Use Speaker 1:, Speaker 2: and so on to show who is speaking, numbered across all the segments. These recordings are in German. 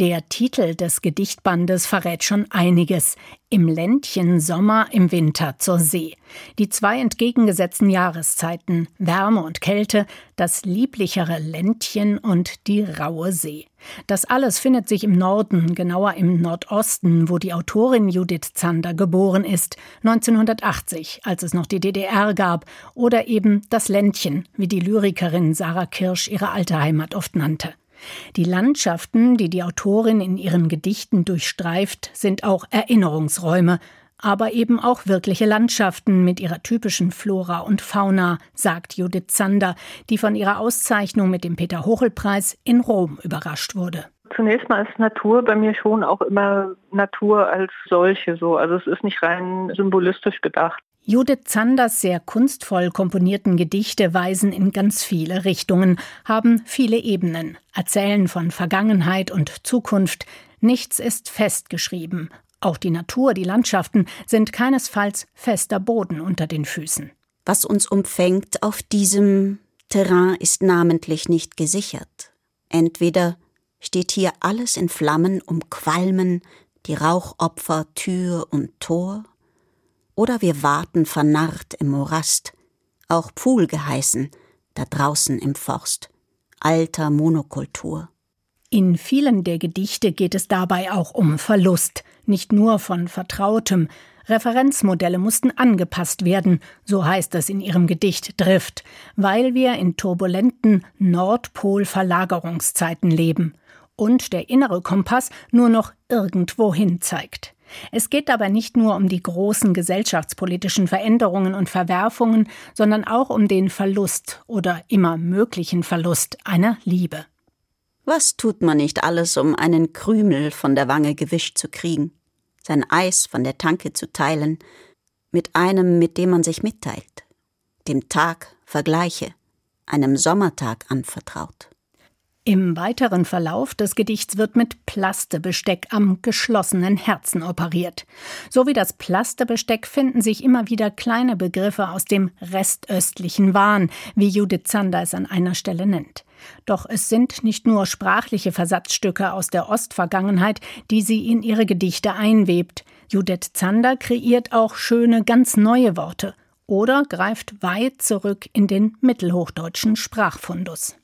Speaker 1: Der Titel des Gedichtbandes verrät schon einiges. Im Ländchen Sommer, im Winter zur See. Die zwei entgegengesetzten Jahreszeiten, Wärme und Kälte, das lieblichere Ländchen und die raue See. Das alles findet sich im Norden, genauer im Nordosten, wo die Autorin Judith Zander geboren ist, 1980, als es noch die DDR gab, oder eben das Ländchen, wie die Lyrikerin Sarah Kirsch ihre alte Heimat oft nannte. Die Landschaften, die die Autorin in ihren Gedichten durchstreift, sind auch Erinnerungsräume, aber eben auch wirkliche Landschaften mit ihrer typischen Flora und Fauna, sagt Judith Zander, die von ihrer Auszeichnung mit dem Peter-Hochel-Preis in Rom überrascht wurde.
Speaker 2: Zunächst mal ist Natur bei mir schon auch immer Natur als solche so. Also es ist nicht rein symbolistisch gedacht.
Speaker 1: Judith Zanders sehr kunstvoll komponierten Gedichte weisen in ganz viele Richtungen, haben viele Ebenen, erzählen von Vergangenheit und Zukunft. Nichts ist festgeschrieben. Auch die Natur, die Landschaften sind keinesfalls fester Boden unter den Füßen.
Speaker 3: Was uns umfängt auf diesem Terrain ist namentlich nicht gesichert. Entweder steht hier alles in Flammen umqualmen, die Rauchopfer Tür und Tor, oder wir warten vernarrt im Morast, auch Pfuhl geheißen, da draußen im Forst, alter Monokultur.
Speaker 1: In vielen der Gedichte geht es dabei auch um Verlust, nicht nur von Vertrautem. Referenzmodelle mussten angepasst werden, so heißt es in ihrem Gedicht Drift, weil wir in turbulenten Nordpol-Verlagerungszeiten leben und der innere Kompass nur noch irgendwohin zeigt. Es geht dabei nicht nur um die großen gesellschaftspolitischen Veränderungen und Verwerfungen, sondern auch um den Verlust oder immer möglichen Verlust einer Liebe.
Speaker 3: Was tut man nicht alles, um einen Krümel von der Wange gewischt zu kriegen, sein Eis von der Tanke zu teilen, mit einem, mit dem man sich mitteilt, dem Tag Vergleiche, einem Sommertag anvertraut.
Speaker 1: Im weiteren Verlauf des Gedichts wird mit Plastebesteck am geschlossenen Herzen operiert. So wie das Plastebesteck finden sich immer wieder kleine Begriffe aus dem restöstlichen Wahn, wie Judith Zander es an einer Stelle nennt. Doch es sind nicht nur sprachliche Versatzstücke aus der Ostvergangenheit, die sie in ihre Gedichte einwebt. Judith Zander kreiert auch schöne, ganz neue Worte oder greift weit zurück in den mittelhochdeutschen Sprachfundus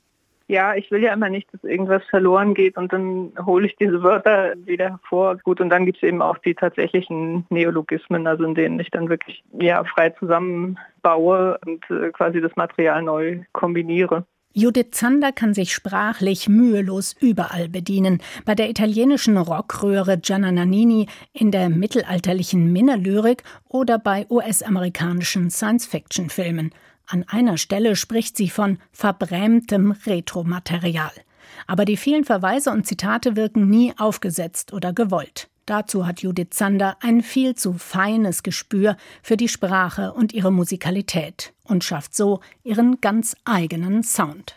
Speaker 2: ja, ich will ja immer nicht, dass irgendwas verloren geht und dann hole ich diese Wörter wieder hervor. Gut, und dann gibt es eben auch die tatsächlichen Neologismen, also in denen ich dann wirklich ja, frei zusammenbaue und äh, quasi das Material neu kombiniere.
Speaker 1: Judith Zander kann sich sprachlich mühelos überall bedienen. Bei der italienischen Rockröhre Gianna Nannini, in der mittelalterlichen Minne-Lyrik oder bei US-amerikanischen Science-Fiction-Filmen. An einer Stelle spricht sie von verbrämtem Retromaterial. Aber die vielen Verweise und Zitate wirken nie aufgesetzt oder gewollt. Dazu hat Judith Zander ein viel zu feines Gespür für die Sprache und ihre Musikalität und schafft so ihren ganz eigenen Sound.